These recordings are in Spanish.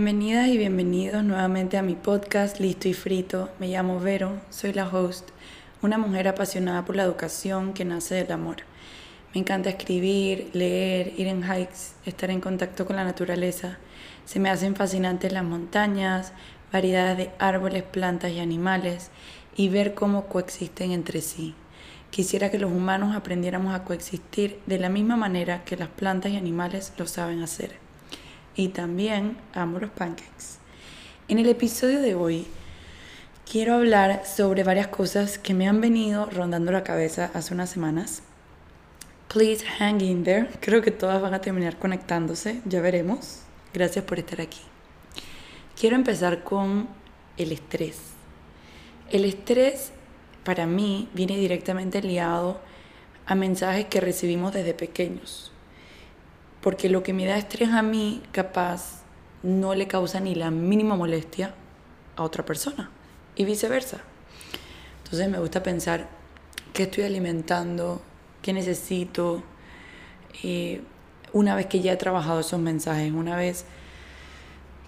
Bienvenidas y bienvenidos nuevamente a mi podcast Listo y Frito. Me llamo Vero, soy la host, una mujer apasionada por la educación que nace del amor. Me encanta escribir, leer, ir en hikes, estar en contacto con la naturaleza. Se me hacen fascinantes las montañas, variedades de árboles, plantas y animales y ver cómo coexisten entre sí. Quisiera que los humanos aprendiéramos a coexistir de la misma manera que las plantas y animales lo saben hacer y también amo los pancakes. En el episodio de hoy quiero hablar sobre varias cosas que me han venido rondando la cabeza hace unas semanas. Please hang in there. Creo que todas van a terminar conectándose, ya veremos. Gracias por estar aquí. Quiero empezar con el estrés. El estrés para mí viene directamente liado a mensajes que recibimos desde pequeños porque lo que me da estrés a mí capaz no le causa ni la mínima molestia a otra persona y viceversa. Entonces me gusta pensar qué estoy alimentando, qué necesito. Y una vez que ya he trabajado esos mensajes, una vez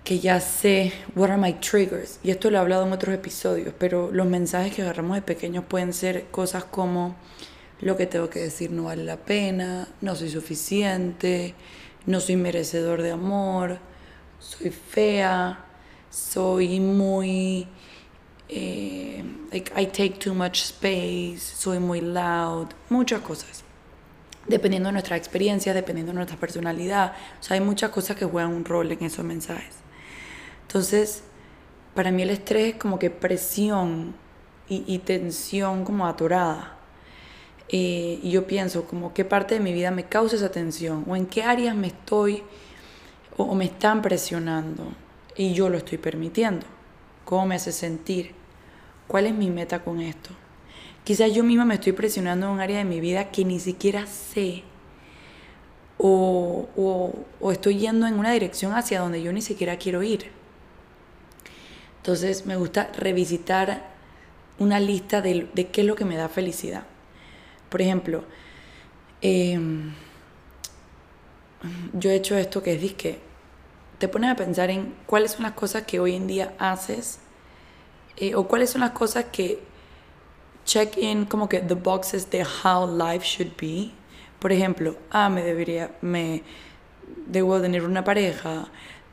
que ya sé what are my triggers, y esto lo he hablado en otros episodios, pero los mensajes que agarramos de pequeños pueden ser cosas como lo que tengo que decir no vale la pena, no soy suficiente, no soy merecedor de amor, soy fea, soy muy... Eh, I take too much space, soy muy loud, muchas cosas. Dependiendo de nuestra experiencia, dependiendo de nuestra personalidad. O sea, hay muchas cosas que juegan un rol en esos mensajes. Entonces, para mí el estrés es como que presión y, y tensión como atorada. Eh, y yo pienso como qué parte de mi vida me causa esa tensión o en qué áreas me estoy o, me están presionando y yo lo estoy permitiendo. ¿Cómo me hace sentir? ¿Cuál es mi meta con esto? Quizás yo misma me estoy presionando en un área de mi vida que ni siquiera sé o, o, estoy yendo en una dirección hacia donde yo ni siquiera quiero ir. Entonces me gusta revisitar una lista de, de qué es lo que me da felicidad. Por ejemplo, em, yo he hecho esto que es que te pones a pensar en cuáles son las cosas que hoy en día haces eh, o cuáles son las cosas que check in como que the boxes de how life should be. Por ejemplo, ah, me debería, me debo tener una pareja,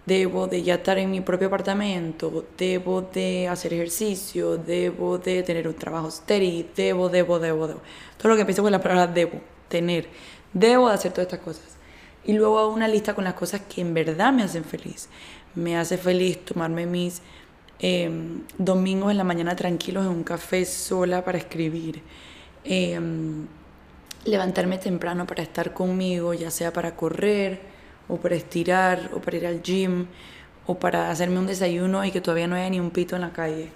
debo de ya estar en mi propio apartamento, debo de hacer ejercicio, debo de tener un trabajo steady, debo, debo, debo, debo. Todo lo que empieza con la palabra debo, tener, debo de hacer todas estas cosas. Y luego hago una lista con las cosas que en verdad me hacen feliz. Me hace feliz tomarme mis em, domingos en la mañana tranquilos en un café sola para escribir. Em, levantarme temprano para estar conmigo, ya sea para correr, o para estirar, o para ir al gym, o para hacerme un desayuno y que todavía no haya ni un pito en la calle.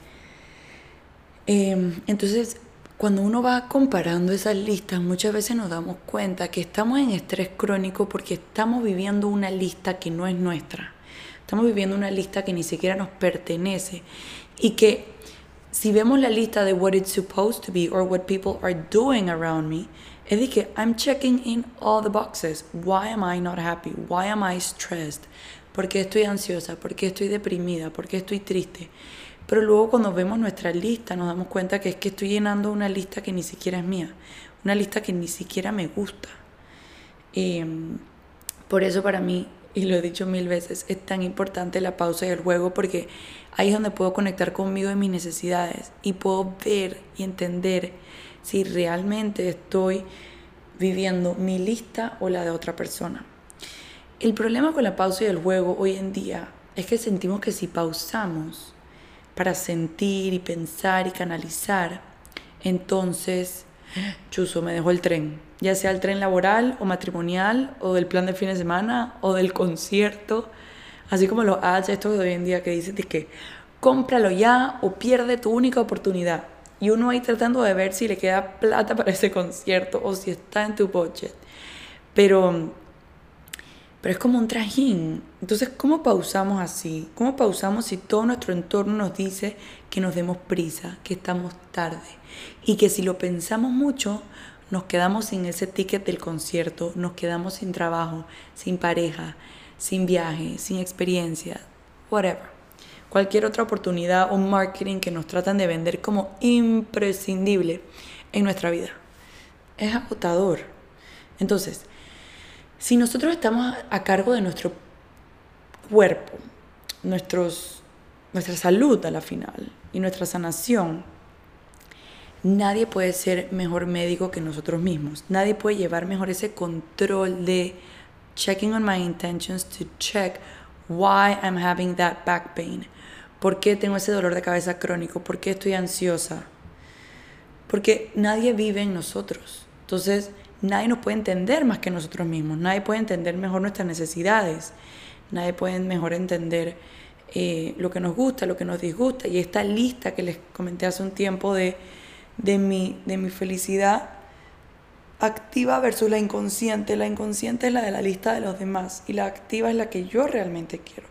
Em, entonces, cuando uno va comparando esas listas, muchas veces nos damos cuenta que estamos en estrés crónico porque estamos viviendo una lista que no es nuestra. Estamos viviendo una lista que ni siquiera nos pertenece y que si vemos la lista de what it's supposed to be or what people are doing around me, es de que I'm checking in all the boxes. Why am I not happy? Why am I stressed? ¿Por qué estoy ansiosa? ¿Por qué estoy deprimida? ¿Por qué estoy triste? Pero luego cuando vemos nuestra lista nos damos cuenta que es que estoy llenando una lista que ni siquiera es mía, una lista que ni siquiera me gusta. Em, por eso para mí, y lo he dicho mil veces, es tan importante la pausa y el juego porque ahí es donde puedo conectar conmigo y mis necesidades y puedo ver y entender si realmente estoy viviendo mi lista o la de otra persona. El problema con la pausa y el juego hoy en día es que sentimos que si pausamos para sentir y pensar y canalizar, entonces, chuzo, me dejó el tren, ya sea el tren laboral o matrimonial o del plan de fin de semana o del concierto, así como los ads estos de hoy en día que dicen que cómpralo ya o pierde tu única oportunidad. Y uno ahí tratando de ver si le queda plata para ese concierto o si está en tu budget. Pero, pero es como un trajín. Entonces, ¿cómo pausamos así? ¿Cómo pausamos si todo nuestro entorno nos dice que nos demos prisa, que estamos tarde? Y que si lo pensamos mucho, nos quedamos sin ese ticket del concierto, nos quedamos sin trabajo, sin pareja, sin viaje, sin experiencia, whatever. Cualquier otra oportunidad o marketing que nos tratan de vender como imprescindible en nuestra vida. Es agotador. Entonces, si nosotros estamos a cargo de nuestro cuerpo, nuestros, nuestra salud a la final y nuestra sanación, nadie puede ser mejor médico que nosotros mismos. Nadie puede llevar mejor ese control de checking on my intentions to check why I'm having that back pain. ¿Por qué tengo ese dolor de cabeza crónico? ¿Por qué estoy ansiosa? Porque nadie vive en nosotros. Entonces, nadie nos puede entender más que nosotros mismos. Nadie puede entender mejor nuestras necesidades. Nadie puede mejor entender eh, lo que nos gusta, lo que nos disgusta. Y esta lista que les comenté hace un tiempo de, de, mi, de mi felicidad activa versus la inconsciente. La inconsciente es la de la lista de los demás y la activa es la que yo realmente quiero.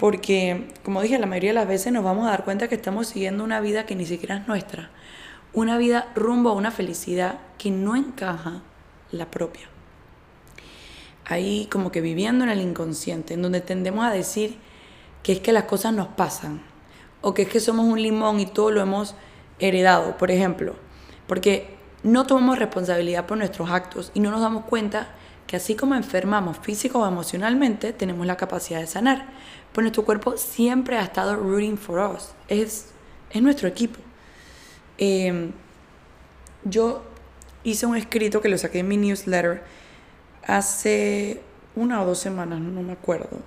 Porque, como dije, la mayoría de las veces nos vamos a dar cuenta que estamos siguiendo una vida que ni siquiera es nuestra. Una vida rumbo a una felicidad que no encaja la propia. Ahí como que viviendo en el inconsciente, en donde tendemos a decir que es que las cosas nos pasan o que es que somos un limón y todo lo hemos heredado, por ejemplo. Porque no tomamos responsabilidad por nuestros actos y no nos damos cuenta que así como enfermamos físico o emocionalmente, tenemos la capacidad de sanar. Pues nuestro cuerpo siempre ha estado rooting for us. Es, es nuestro equipo. Em, yo hice un escrito que lo saqué en mi newsletter hace una o dos semanas, no me acuerdo,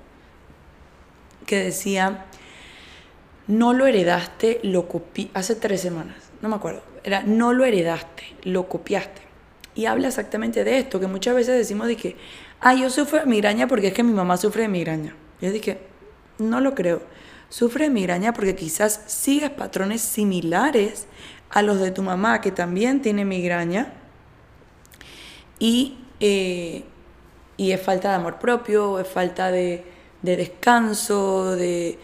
que decía, no lo heredaste, lo copiaste, hace tres semanas, no me acuerdo, era, no lo heredaste, lo copiaste. Y habla exactamente de esto, que muchas veces decimos de que, ah, yo sufro de migraña porque es que mi mamá sufre de migraña. Yo dije, no lo creo. Sufre de migraña porque quizás sigues patrones similares a los de tu mamá que también tiene migraña y, eh, y es falta de amor propio, es falta de, de descanso, de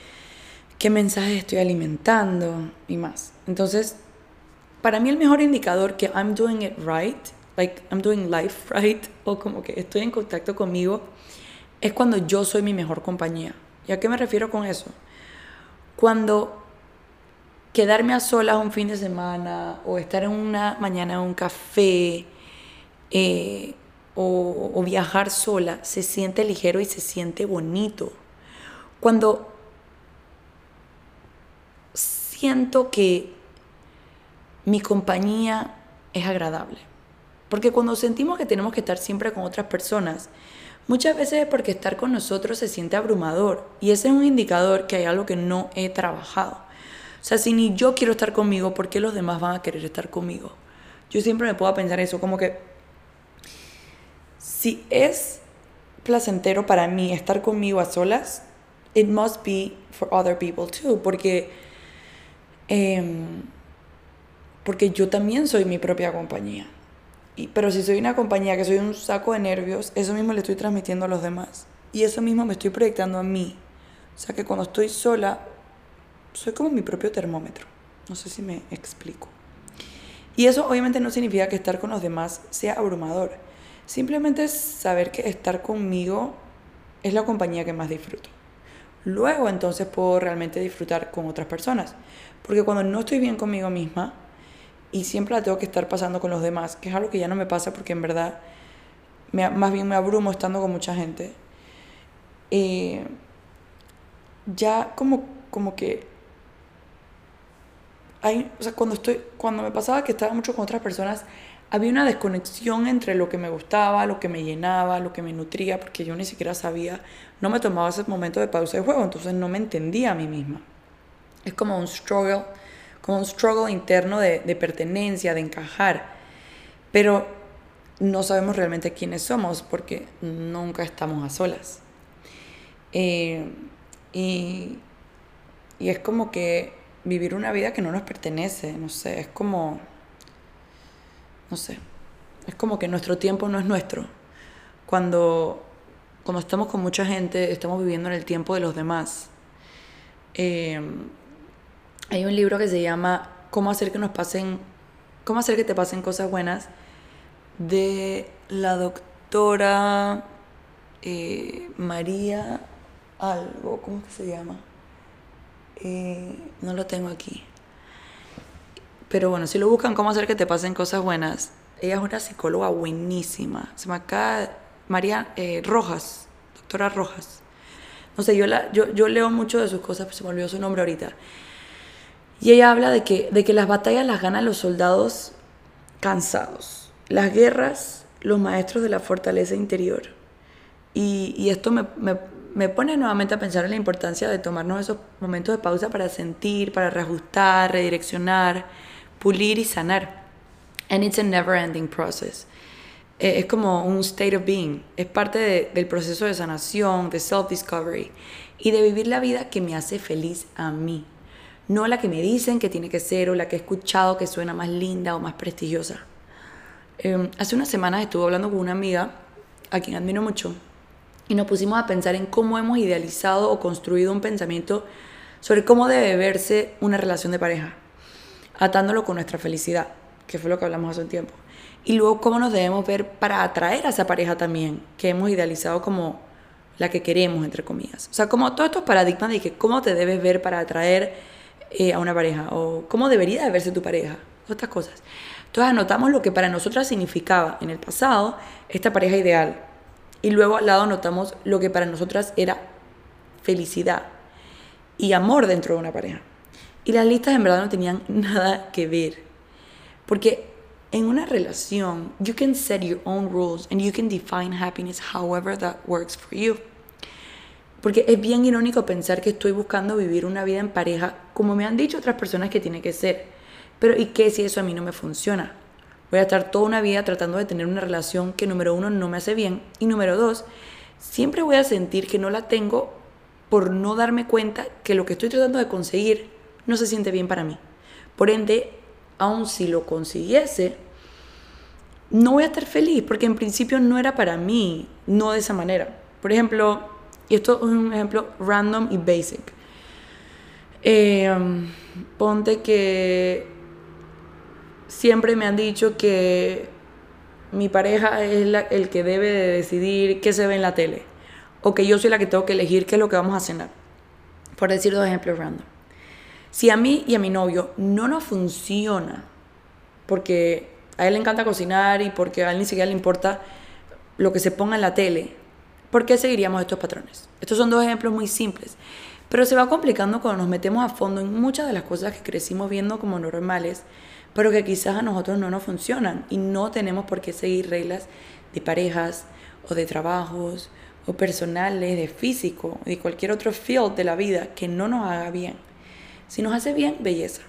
qué mensajes estoy alimentando y más. Entonces, para mí el mejor indicador que I'm doing it right, like I'm doing life right, o como que estoy en contacto conmigo, es cuando yo soy mi mejor compañía. ¿Y a qué me refiero con eso? Cuando quedarme a solas un fin de semana o estar en una mañana en un café eh, o, o viajar sola se siente ligero y se siente bonito. Cuando siento que mi compañía es agradable. Porque cuando sentimos que tenemos que estar siempre con otras personas, muchas veces es porque estar con nosotros se siente abrumador. Y ese es un indicador que hay algo que no he trabajado. O sea, si ni yo quiero estar conmigo, ¿por qué los demás van a querer estar conmigo? Yo siempre me puedo pensar eso, como que si es placentero para mí estar conmigo a solas, it must be for other people too, porque Em, porque yo también soy mi propia compañía. Pero si soy una compañía que soy un saco de nervios, eso mismo le estoy transmitiendo a los demás. Y eso mismo me estoy proyectando a mí. O sea que cuando estoy sola, soy como mi propio termómetro. No sé si me explico. Y eso obviamente no significa que estar con los demás sea abrumador. Simplemente saber que estar conmigo es la compañía que más disfruto. Luego entonces puedo realmente disfrutar con otras personas. Porque cuando no estoy bien conmigo misma y siempre la tengo que estar pasando con los demás, que es algo que ya no me pasa porque en verdad me, más bien me abrumo estando con mucha gente, eh, ya como, como que hay, o sea, cuando, estoy, cuando me pasaba que estaba mucho con otras personas, había una desconexión entre lo que me gustaba, lo que me llenaba, lo que me nutría, porque yo ni siquiera sabía, no me tomaba ese momento de pausa de juego, entonces no me entendía a mí misma. Es como un struggle, un struggle interno de, pertenencia, de encajar. Pero no sabemos realmente quiénes somos porque nunca estamos a solas. Eh, y, y es como que vivir una vida que no nos pertenece, no sé, es como, no sé, es como que nuestro tiempo no es nuestro. Cuando, cuando estamos con mucha gente, estamos viviendo en el tiempo de los demás. Eh, hay un libro que se llama Cómo hacer que nos pasen, cómo hacer que te pasen cosas buenas de la doctora eh, María, algo, ¿cómo que se llama? Eh, no lo tengo aquí. Pero bueno, si lo buscan, cómo hacer que te pasen cosas buenas. Ella es una psicóloga buenísima. Se llama acá María eh, Rojas, doctora Rojas. No sé, yo, la, yo, yo leo mucho de sus cosas, pero se me olvidó su nombre ahorita. Y ella habla de que, de que las batallas las ganan los soldados cansados. Las guerras, los maestros de la fortaleza interior. Y, esto me, me, me, pone nuevamente a pensar en la importancia de tomarnos esos momentos de pausa para sentir, para reajustar, redireccionar pulir y sanar. And it's a never ending process. Eh, es como un state of being, es parte del proceso de sanación, de self-discovery y de vivir la vida que me hace feliz a mí, no la que me dicen que tiene que ser o la que he escuchado que suena más linda o más prestigiosa. Em, hace unas semanas estuve hablando con una amiga a quien admiro mucho y nos pusimos a pensar en cómo hemos idealizado o construido un pensamiento sobre cómo debe verse una relación de pareja atándolo con nuestra felicidad, que fue lo que hablamos hace un tiempo. Y luego cómo nos debemos ver para atraer a esa pareja también, que hemos idealizado como la que queremos, entre comillas. O sea, como todos estos paradigmas de que cómo te debes ver para atraer eh, a una pareja, o cómo debería de verse tu pareja, estas cosas. Entonces anotamos lo que para nosotras significaba en el pasado esta pareja ideal. Y luego al lado anotamos lo que para nosotras era felicidad y amor dentro de una pareja. Y las listas en verdad no tenían nada que ver. Porque en una relación, you can set your own rules and you can define happiness however that works for you. Porque es bien irónico pensar que estoy buscando vivir una vida en pareja como me han dicho otras personas que tiene que ser. Pero ¿y qué si eso a mí no me funciona? Voy a estar toda una vida tratando de tener una relación que número uno no me hace bien y número dos, siempre voy a sentir que no la tengo por no darme cuenta que lo que estoy tratando de conseguir no se siente bien para mí. Por ende, aun si lo consiguiese, no voy a estar feliz porque en principio no era para mí, no de esa manera. Por ejemplo, y esto es un ejemplo random y basic. Eh, ponte que siempre me han dicho que mi pareja es el que debe de decidir qué se ve en la tele o que yo soy la que tengo que elegir qué es lo que vamos a cenar. Por decir dos ejemplos random. Si a mí y a mi novio no nos funciona, porque a él le encanta cocinar y porque a él ni siquiera le importa lo que se ponga en la tele, ¿por qué seguiríamos estos patrones? Estos son dos ejemplos muy simples, pero se va complicando cuando nos metemos a fondo en muchas de las cosas que crecimos viendo como normales, pero que quizás a nosotros no nos funcionan y no tenemos por qué seguir reglas de parejas o de trabajos o personales, de físico, de cualquier otro field de la vida que no nos haga bien. Si nos hace bien, belleza.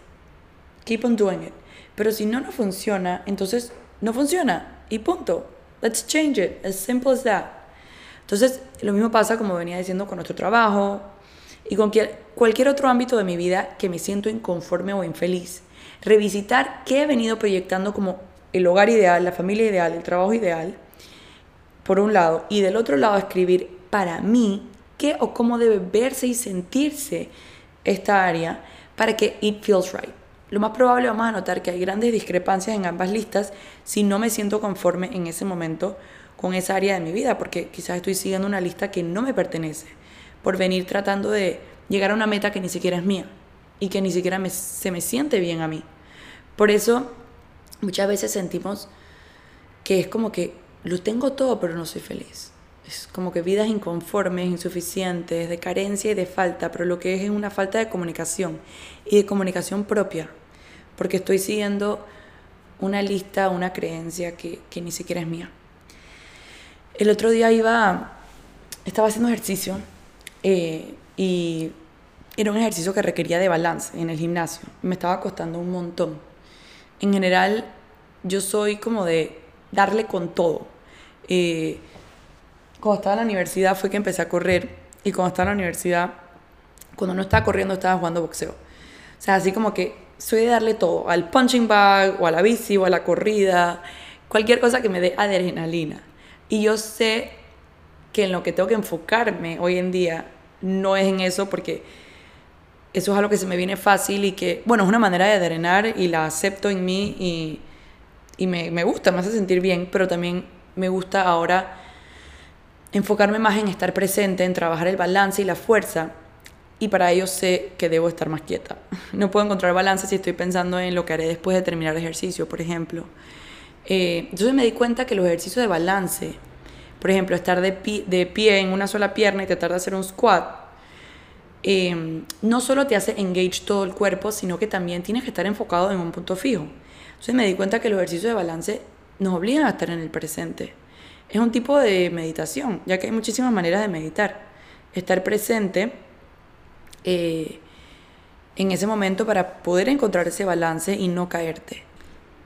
Keep on doing it. Pero si no nos funciona, entonces no funciona. Y punto. Let's change it. As simple as that. Entonces, lo mismo pasa, como venía diciendo, con nuestro trabajo y con cualquier otro ámbito de mi vida que me siento inconforme o infeliz. Revisitar qué he venido proyectando como el hogar ideal, la familia ideal, el trabajo ideal, por un lado, y del otro lado escribir para mí qué o cómo debe verse y sentirse esta área para que it feels right. Lo más probable vamos a notar que hay grandes discrepancias en ambas listas si no me siento conforme en ese momento con esa área de mi vida, porque quizás estoy siguiendo una lista que no me pertenece, por venir tratando de llegar a una meta que ni siquiera es mía y que ni siquiera se me siente bien a mí. Por eso muchas veces sentimos que es como que lo tengo todo pero no soy feliz es como que vidas inconformes, insuficientes, de carencia y de falta, pero lo que es es una falta de comunicación y de comunicación propia, porque estoy siguiendo una lista, una creencia que, que ni siquiera es mía. El otro día iba, estaba haciendo ejercicio eh, y era un ejercicio que requería de balance en el gimnasio. Me estaba costando un montón. En general, yo soy como de darle con todo. Eh, cuando estaba en la universidad fue que empecé a correr y cuando estaba en la universidad, cuando no estaba corriendo estaba jugando boxeo. O sea, así como que soy de darle todo, al punching bag o a la bici o a la corrida, cualquier cosa que me dé adrenalina. Y yo sé que en lo que tengo que enfocarme hoy en día no es en eso porque eso es algo que se me viene fácil y que, bueno, es una manera de drenar y la acepto en mí y, y me, me gusta, me hace sentir bien, pero también me gusta ahora enfocarme más en estar presente, en trabajar el balance y la fuerza. Y para ello sé que debo estar más quieta. No puedo encontrar balance si estoy pensando en lo que haré después de terminar el ejercicio, por ejemplo. Eh, entonces me di cuenta que los ejercicios de balance, por ejemplo, estar de pie, de pie en una sola pierna y tratar de hacer un squat, eh, no solo te hace engage todo el cuerpo, sino que también tienes que estar enfocado en un punto fijo. Entonces me di cuenta que los ejercicios de balance nos obligan a estar en el presente. Es un tipo de meditación, ya que hay muchísimas maneras de meditar. Estar presente eh, en ese momento para poder encontrar ese balance y no caerte.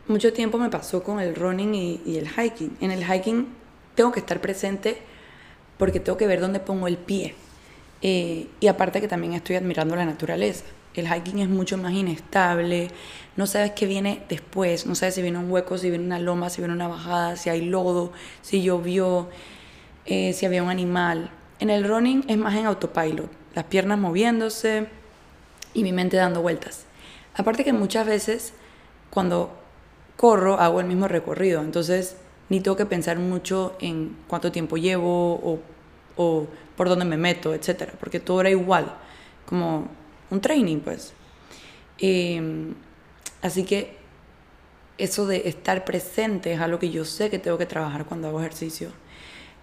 Mucho tiempo me pasó con el running y, el hiking. En el hiking tengo que estar presente porque tengo que ver dónde pongo el pie. Eh, y aparte que también estoy admirando la naturaleza. El hiking es mucho más inestable, no sabes qué viene después, no sabes si viene un hueco, si viene una loma, si viene una bajada, si hay lodo, si llovió, eh, si había un animal. En el running es más en autopilot, las piernas moviéndose y mi mente dando vueltas. Aparte que muchas veces cuando corro hago el mismo recorrido, entonces ni tengo que pensar mucho en cuánto tiempo llevo o, por dónde me meto, etcétera, porque todo era igual, como un training, pues. Em, así que eso de estar presente es algo que yo sé que tengo que trabajar cuando hago ejercicio.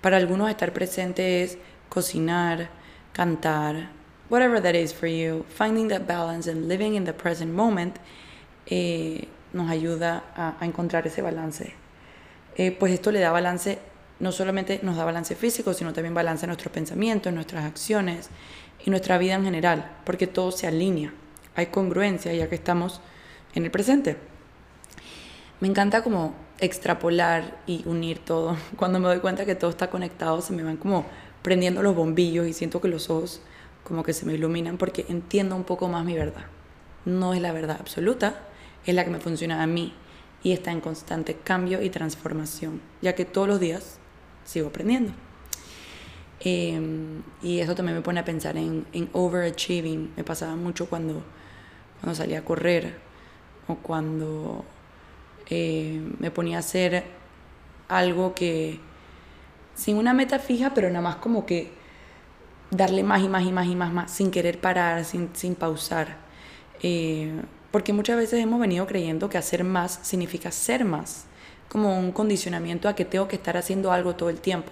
Para algunos estar presente es cocinar, cantar, whatever that is for you, finding that balance and living in the present moment eh, nos ayuda a, encontrar ese balance. Eh, pues esto le da balance, no solamente nos da balance físico, sino también balance a nuestros pensamientos, nuestras acciones, y nuestra vida en general, porque todo se alinea, hay congruencia ya que estamos en el presente. Me encanta como extrapolar y unir todo. Cuando me doy cuenta que todo está conectado, se me van como prendiendo los bombillos y siento que los ojos como que se me iluminan porque entiendo un poco más mi verdad. No es la verdad absoluta, es la que me funciona a mí y está en constante cambio y transformación, ya que todos los días sigo aprendiendo. Em, y eso también me pone a pensar en, en, overachieving. Me pasaba mucho cuando, cuando salía a correr o cuando eh, me ponía a hacer algo que sin una meta fija, pero nada más como que darle más y más y más y más, más sin querer parar, sin, sin pausar. Eh, porque muchas veces hemos venido creyendo que hacer más significa ser más, como un condicionamiento a que tengo que estar haciendo algo todo el tiempo.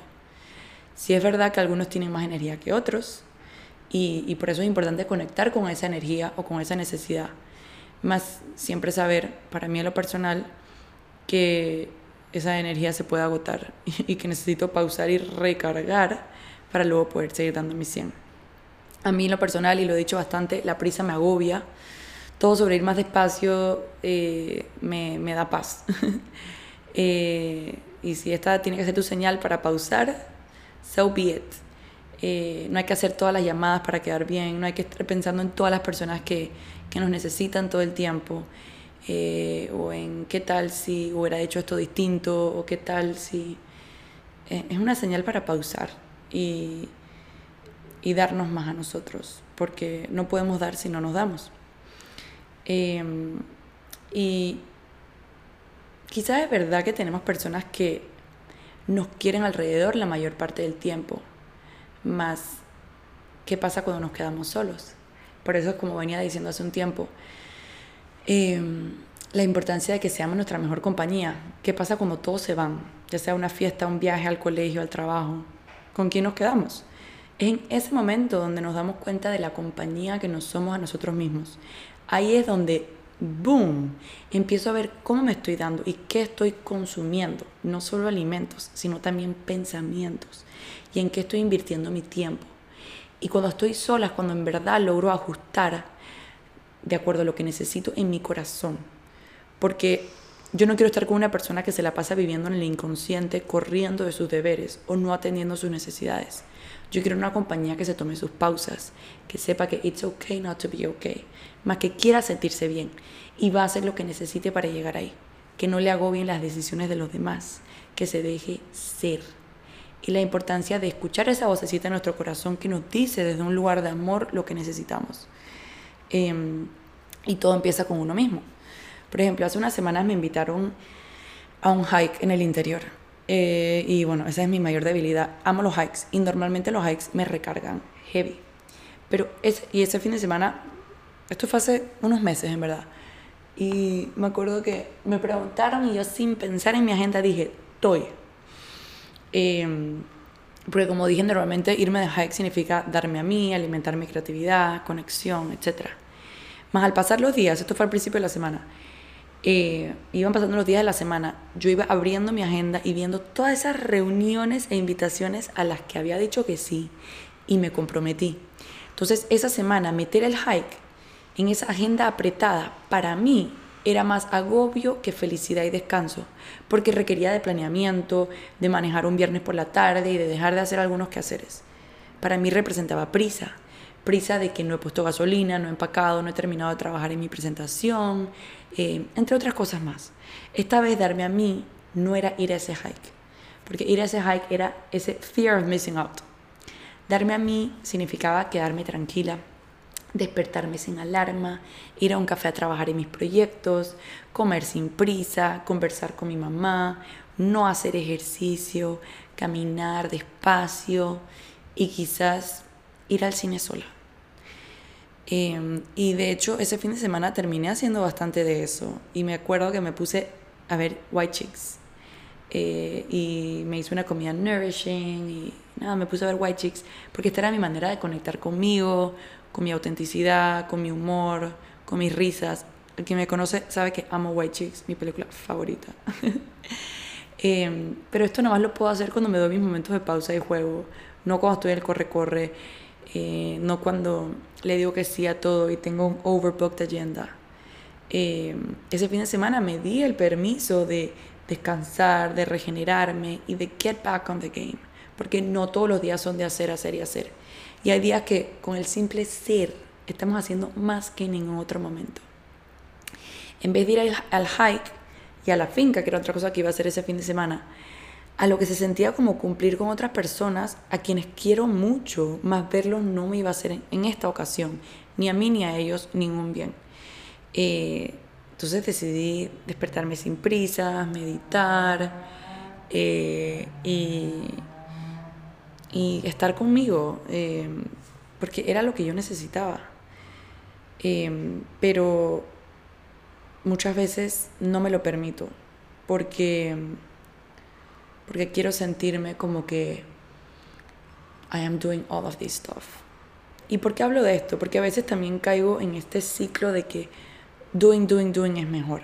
Sí es verdad que algunos tienen más energía que otros y, por eso es importante conectar con esa energía o con esa necesidad. Más siempre saber, para mí en lo personal, que esa energía se puede agotar y que necesito pausar y recargar para luego poder seguir dando mi 100. A mí en lo personal, y lo he dicho bastante, la prisa me agobia. Todo sobre ir más despacio eh, me, me, da paz. eh, y si esta tiene que ser tu señal para pausar, so be it. Eh, no hay que hacer todas las llamadas para quedar bien, no hay que estar pensando en todas las personas que, que nos necesitan todo el tiempo, eh, o en qué tal si hubiera hecho esto distinto, o qué tal si... Eh, es una señal para pausar y, y, darnos más a nosotros, porque no podemos dar si no nos damos. Em, y quizás es verdad que tenemos personas que nos quieren alrededor la mayor parte del tiempo. Más, ¿qué pasa cuando nos quedamos solos? Por eso, como venía diciendo hace un tiempo, em, la importancia de que seamos nuestra mejor compañía. ¿Qué pasa cuando todos se van? Ya sea una fiesta, un viaje al colegio, al trabajo. ¿Con quién nos quedamos? Es en ese momento donde nos damos cuenta de la compañía que nos somos a nosotros mismos. Ahí es donde boom, empiezo a ver cómo me estoy dando y qué estoy consumiendo, no solo alimentos, sino también pensamientos y en qué estoy invirtiendo mi tiempo. Y cuando estoy sola cuando en verdad logro ajustar de acuerdo a lo que necesito en mi corazón. Porque yo no quiero estar con una persona que se la pasa viviendo en el inconsciente, corriendo de sus deberes o no atendiendo sus necesidades. Yo quiero una compañía que se tome sus pausas, que sepa que it's okay not to be okay, más que quiera sentirse bien y va a hacer lo que necesite para llegar ahí, que no le agobien las decisiones de los demás, que se deje ser. Y la importancia de escuchar esa vocecita en nuestro corazón que nos dice desde un lugar de amor lo que necesitamos. Em, y todo empieza con uno mismo. Por ejemplo, hace unas semanas me invitaron a un hike en el interior Eh, y bueno, esa es mi mayor debilidad. Amo los hikes y normalmente los hikes me recargan heavy. Pero ese, y ese fin de semana, esto fue hace unos meses en verdad. Y me acuerdo que me preguntaron y yo sin pensar en mi agenda dije, estoy. Em, porque como dije normalmente, irme de hike significa darme a mí, alimentar mi creatividad, conexión, etc. Más al pasar los días, esto fue al principio de la semana, eh, iban pasando los días de la semana, yo iba abriendo mi agenda y viendo todas esas reuniones e invitaciones a las que había dicho que sí y me comprometí. Entonces esa semana meter el hike en esa agenda apretada para mí era más agobio que felicidad y descanso, porque requería de planeamiento, de manejar un viernes por la tarde y de dejar de hacer algunos quehaceres. Para mí representaba prisa, prisa de que no he puesto gasolina, no he empacado, no he terminado de trabajar en mi presentación, eh, entre otras cosas más. Esta vez darme a mí no era ir a ese hike, porque ir a ese hike era ese fear of missing out. Darme a mí significaba quedarme tranquila, despertarme sin alarma, ir a un café a trabajar en mis proyectos, comer sin prisa, conversar con mi mamá, no hacer ejercicio, caminar despacio y quizás ir al cine sola. Em, y de hecho ese fin de semana terminé haciendo bastante de eso. Y me acuerdo que me puse a ver White Chicks. Eh, y me hice una comida nourishing y nada, me puse a ver White Chicks porque esta era mi manera de conectar conmigo, con mi autenticidad, con mi humor, con mis risas. El que me conoce sabe que amo White Chicks, mi película favorita. Em, pero esto nada más lo puedo hacer cuando me doy mis momentos de pausa y juego, no cuando estoy en el corre-corre eh, no cuando le digo que sí a todo y tengo un overbooked agenda. Eh, ese fin de semana me di el permiso de descansar, de regenerarme y de get back on the game, porque no todos los días son de hacer, hacer y hacer. Y hay días que con el simple ser estamos haciendo más que en ningún otro momento. En vez de ir al hike y a la finca, que era otra cosa que iba a hacer ese fin de semana, a lo que se sentía como cumplir con otras personas a quienes quiero mucho, más verlos no me iba a hacer en, esta ocasión, ni a mí ni a ellos ningún bien. Eh, entonces decidí despertarme sin prisas, meditar eh, y, y, estar conmigo, eh, porque era lo que yo necesitaba. pero muchas veces no me lo permito, porque porque quiero sentirme como que I am doing all of this stuff. ¿Y por qué hablo de esto? Porque a veces también caigo en este ciclo de que doing, doing, doing es mejor.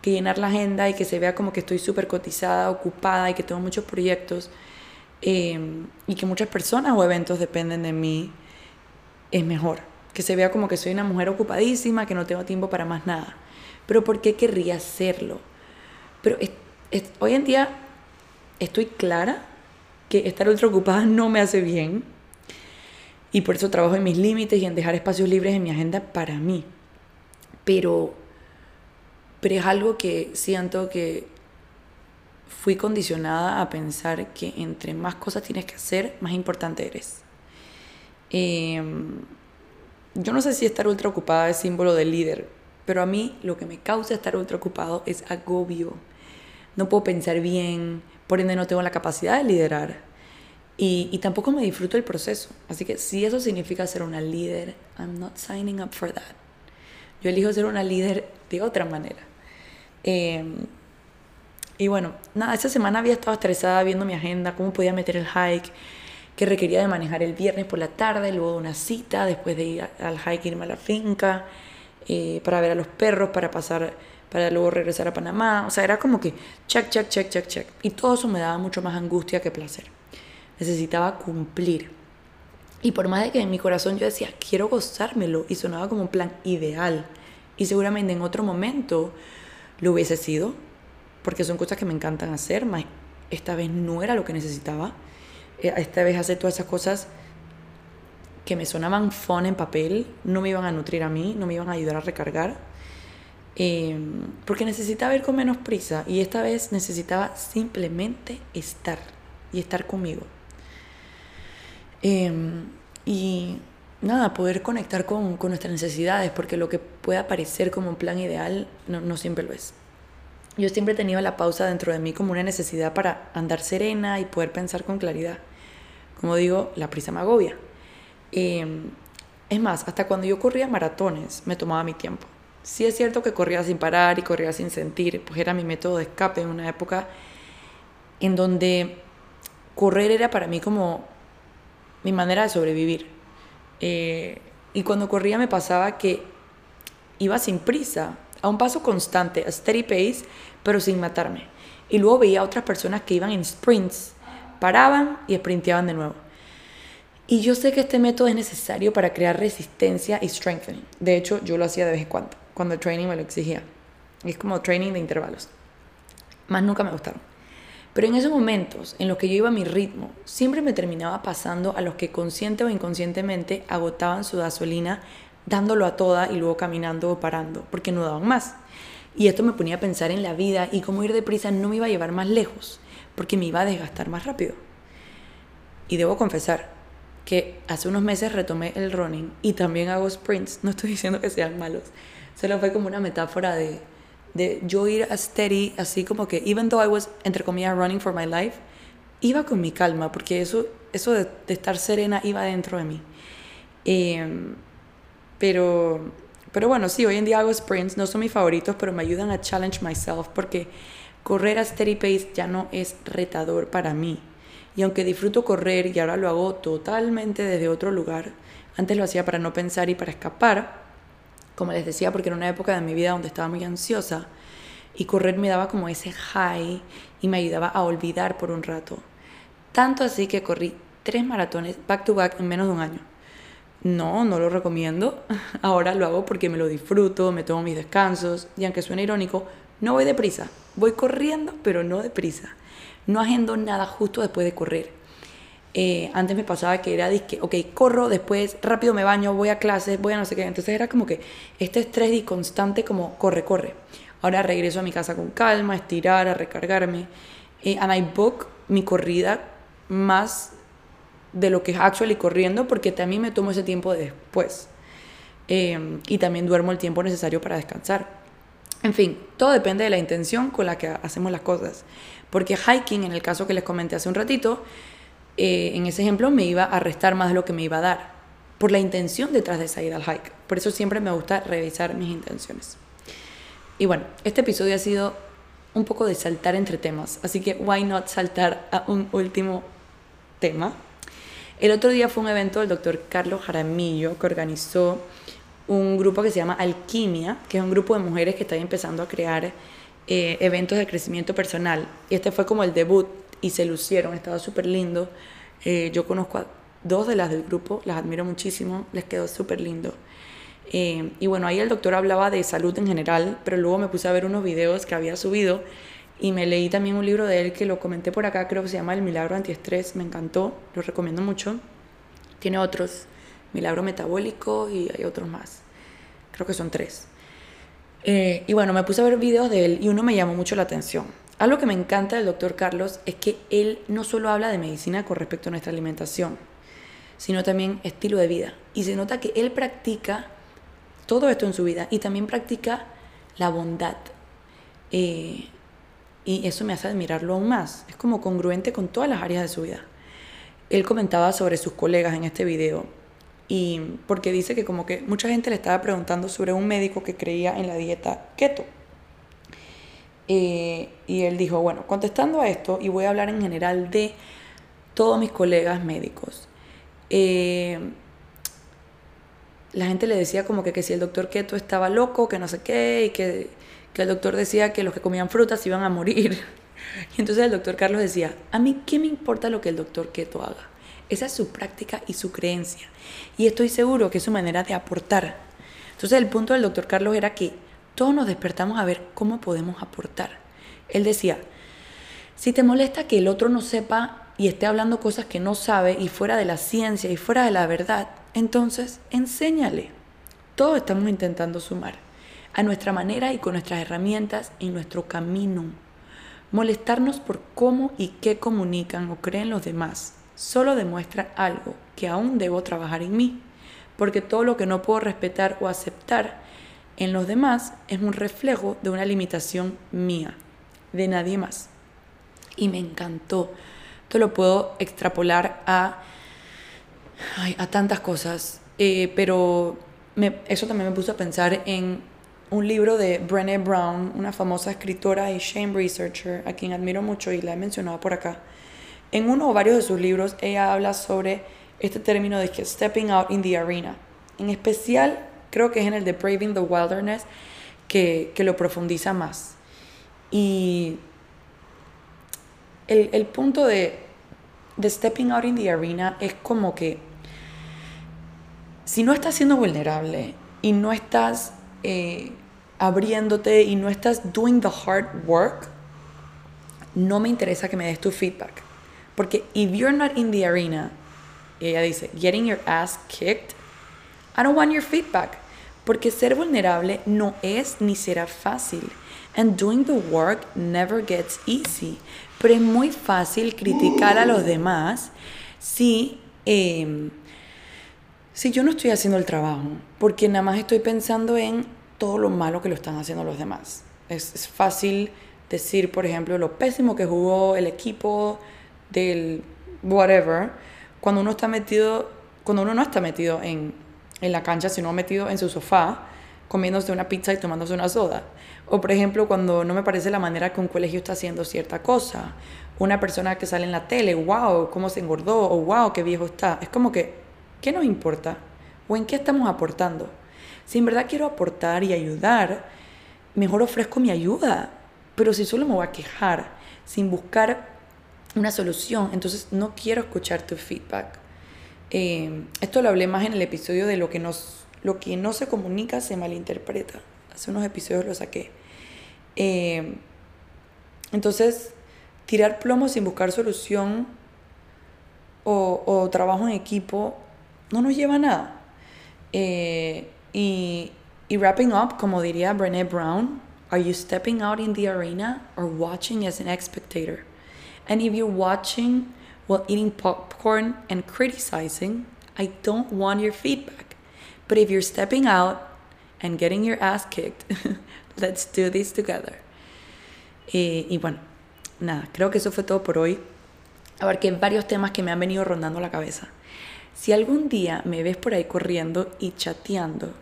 Que llenar la agenda y que se vea como que estoy súper cotizada, ocupada y que tengo muchos proyectos em, y que muchas personas o eventos dependen de mí es mejor. Que se vea como que soy una mujer ocupadísima, que no tengo tiempo para más nada. Pero ¿por qué querría hacerlo? Pero hoy en día estoy clara que estar ultra ocupada no me hace bien y por eso trabajo en mis límites y en dejar espacios libres en mi agenda para mí. Pero, pero es algo que siento que fui condicionada a pensar que entre más cosas tienes que hacer, más importante eres. Em, yo no sé si estar ultra ocupada es símbolo de líder, pero a mí lo que me causa estar ultra ocupado es agobio. No puedo pensar bien, por ende no tengo la capacidad de liderar y, tampoco me disfruto el proceso. Así que si eso significa ser una líder, I'm not signing up for that. Yo elijo ser una líder de otra manera. Em, y bueno, nada, esa semana había estado estresada viendo mi agenda, cómo podía meter el hike, que requería de manejar el viernes por la tarde, luego de una cita, después de ir al hike, irme a la finca, eh, para ver a los perros, para pasar para luego regresar a Panamá. O sea, era como que check, check, check, check, check. Y todo eso me daba mucho más angustia que placer. Necesitaba cumplir. Y por más de que en mi corazón yo decía, quiero gozármelo, y sonaba como un plan ideal. Y seguramente en otro momento lo hubiese sido, porque son cosas que me encantan hacer, más esta vez no era lo que necesitaba. Eh, esta vez hacer todas esas cosas que me sonaban fun en papel, no me iban a nutrir a mí, no me iban a ayudar a recargar Em, porque necesitaba ir con menos prisa y esta vez necesitaba simplemente estar y estar conmigo. Em, y nada, poder conectar con, nuestras necesidades, porque lo que pueda parecer como un plan ideal no siempre lo es. Yo siempre he tenido la pausa dentro de mí como una necesidad para andar serena y poder pensar con claridad. Como digo, la prisa me agobia. Em, es más, hasta cuando yo corría maratones me tomaba mi tiempo. Sí es cierto que corría sin parar y corría sin sentir, pues era mi método de escape en una época en donde correr era para mí como mi manera de sobrevivir. Eh, y cuando corría me pasaba que iba sin prisa, a un paso constante, a steady pace, pero sin matarme. Y luego veía a otras personas que iban en sprints, paraban y sprinteaban de nuevo. Y yo sé que este método es necesario para crear resistencia y strengthening. De hecho, yo lo hacía de vez en cuando, cuando el training me lo exigía. Es como training de intervalos. Más nunca me gustaron. Pero en esos momentos en los que yo iba a mi ritmo, siempre me terminaba pasando a los que consciente o inconscientemente agotaban su gasolina dándolo a toda y luego caminando o parando, porque no daban más. Y esto me ponía a pensar en la vida y cómo ir deprisa no me iba a llevar más lejos, porque me iba a desgastar más rápido. Y debo confesar que hace unos meses retomé el running y también hago sprints. No estoy diciendo que sean malos, solo fue como una metáfora de, de yo ir a steady, así como que, even though I was, entre comillas, running for my life, iba con mi calma, porque eso, eso de, estar serena iba dentro de mí. Em, pero, pero bueno, sí, hoy en día hago sprints, no son mis favoritos, pero me ayudan a challenge myself, porque correr a steady pace ya no es retador para mí. Y aunque disfruto correr y ahora lo hago totalmente desde otro lugar, antes lo hacía para no pensar y para escapar, como les decía, porque era una época de mi vida donde estaba muy ansiosa y correr me daba como ese high y me ayudaba a olvidar por un rato. Tanto así que corrí tres maratones back to back en menos de un año. No, no lo recomiendo. Ahora lo hago porque me lo disfruto, me tomo mis descansos y aunque suene irónico, no voy deprisa. Voy corriendo, pero no deprisa. No agendo nada justo después de correr. Eh, antes me pasaba que era disque, ok, corro, después rápido me baño, voy a clases, voy a no sé qué. Entonces era como que este estrés y constante como corre, corre. Ahora regreso a mi casa con calma, a estirar, a recargarme. Eh, and I book mi corrida más de lo que es actually corriendo porque también me tomo ese tiempo después. Eh, y también duermo el tiempo necesario para descansar. En fin, todo depende de la intención con la que hacemos las cosas. Porque hiking, en el caso que les comenté hace un ratito, eh, en ese ejemplo me iba a restar más de lo que me iba a dar, por la intención detrás de esa ida al hike. Por eso siempre me gusta revisar mis intenciones. Y bueno, este episodio ha sido un poco de saltar entre temas, así que why not saltar a un último tema. El otro día fue un evento del doctor Carlos Jaramillo que organizó un grupo que se llama Alquimia, que es un grupo de mujeres que están empezando a crear eh, eventos de crecimiento personal. Y este fue como el debut y se lucieron, estaba súper lindo. Eh, yo conozco a dos de las del grupo, las admiro muchísimo, les quedó súper lindo. Eh, y bueno, ahí el doctor hablaba de salud en general, pero luego me puse a ver unos videos que había subido y me leí también un libro de él que lo comenté por acá, creo que se llama El Milagro Antiestrés, me encantó, lo recomiendo mucho. Tiene otros, Milagro Metabólico y hay otros más, creo que son tres. Eh, y bueno, me puse a ver videos de él y uno me llamó mucho la atención algo que me encanta del doctor Carlos es que él no solo habla de medicina con respecto a nuestra alimentación, sino también estilo de vida. Y se nota que él practica todo esto en su vida y también practica la bondad. Eh, y eso me hace admirarlo aún más. Es como congruente con todas las áreas de su vida. Él comentaba sobre sus colegas en este video y porque dice que como que mucha gente le estaba preguntando sobre un médico que creía en la dieta keto. Eh, y él dijo, bueno, contestando a esto, y voy a hablar en general de todos mis colegas médicos. Eh, la gente le decía como que, que si el doctor Keto estaba loco, que no sé qué, y que, que el doctor decía que los que comían frutas iban a morir. Y entonces el doctor Carlos decía, a mí qué me importa lo que el doctor Keto haga. Esa es su práctica y su creencia. Y estoy seguro que es su manera de aportar. Entonces el punto del doctor Carlos era que todos nos despertamos a ver cómo podemos aportar. Él decía, si te molesta que el otro no sepa y esté hablando cosas que no sabe y fuera de la ciencia y fuera de la verdad, entonces enséñale. Todos estamos intentando sumar a nuestra manera y con nuestras herramientas en nuestro camino. Molestarnos por cómo y qué comunican o creen los demás solo demuestra algo que aún debo trabajar en mí, porque todo lo que no puedo respetar o aceptar en los demás es un reflejo de una limitación mía, de nadie más. Y me encantó. Esto lo puedo extrapolar a, a tantas cosas, eh, pero eso también me puso a pensar en un libro de Brené Brown, una famosa escritora y shame researcher, a quien admiro mucho y la he mencionado por acá. En uno o varios de sus libros, ella habla sobre este término de que stepping out in the arena. En especial, creo que es en el de Braving the Wilderness que, que lo profundiza más. Y el, el punto de, de stepping out in the arena es como que si no estás siendo vulnerable y no estás eh, abriéndote y no estás doing the hard work, no me interesa que me des tu feedback. Porque if you're not in the arena, ella dice, getting your ass kicked, I don't want your feedback. Porque ser vulnerable no es ni será fácil. And doing the work never gets easy. Pero es muy fácil criticar a los demás si, em, si yo no estoy haciendo el trabajo. Porque nada más estoy pensando en todo lo malo que lo están haciendo los demás. Es, es fácil decir, por ejemplo, lo pésimo que jugó el equipo del whatever, cuando uno está metido, cuando uno no está metido en, en la cancha, sino metido en su sofá, comiéndose una pizza y tomándose una soda. O por ejemplo, cuando no me parece la manera que un colegio está haciendo cierta cosa. Una persona que sale en la tele, wow, cómo se engordó, o wow, qué viejo está. Es como que, ¿qué nos importa? ¿O en qué estamos aportando? Si en verdad quiero aportar y ayudar, mejor ofrezco mi ayuda. Pero si solo me voy a quejar sin buscar una solución, entonces no quiero escuchar tu feedback. Eh, esto lo hablé más en el episodio de lo que, lo que no se comunica se malinterpreta. Hace unos episodios lo saqué. Eh, entonces, tirar plomo sin buscar solución o, o, trabajo en equipo no nos lleva a nada. Eh, y, y wrapping up, como diría Brené Brown, are you stepping out in the arena or watching as an spectator? And if you're watching while eating popcorn and criticizing, I don't want your feedback. But if you're stepping out and getting your ass kicked, let's do this together. Y, y bueno, nada, creo que eso fue todo por hoy. Abarqué varios temas que me han venido rondando la cabeza. Si algún día me ves por ahí corriendo y chateando,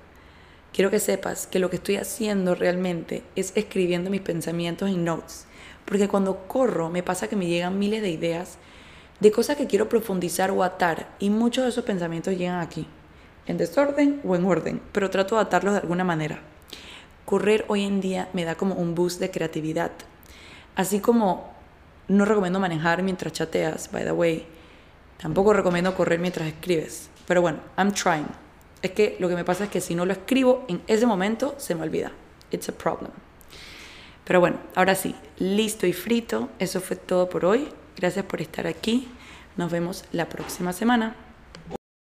quiero que sepas que lo que estoy haciendo realmente es escribiendo mis pensamientos en notes. Porque cuando corro me pasa que me llegan miles de ideas de cosas que quiero profundizar o atar y muchos de esos pensamientos llegan aquí, en desorden o en orden, pero trato de atarlos de alguna manera. Correr hoy en día me da como un boost de creatividad. Así como no recomiendo manejar mientras chateas, by the way, tampoco recomiendo correr mientras escribes. Pero bueno, I'm trying. Es que lo que me pasa es que si no lo escribo en ese momento, se me olvida. It's a problem. Pero bueno, ahora sí, listo y frito. Eso fue todo por hoy. Gracias por estar aquí. Nos vemos la próxima semana.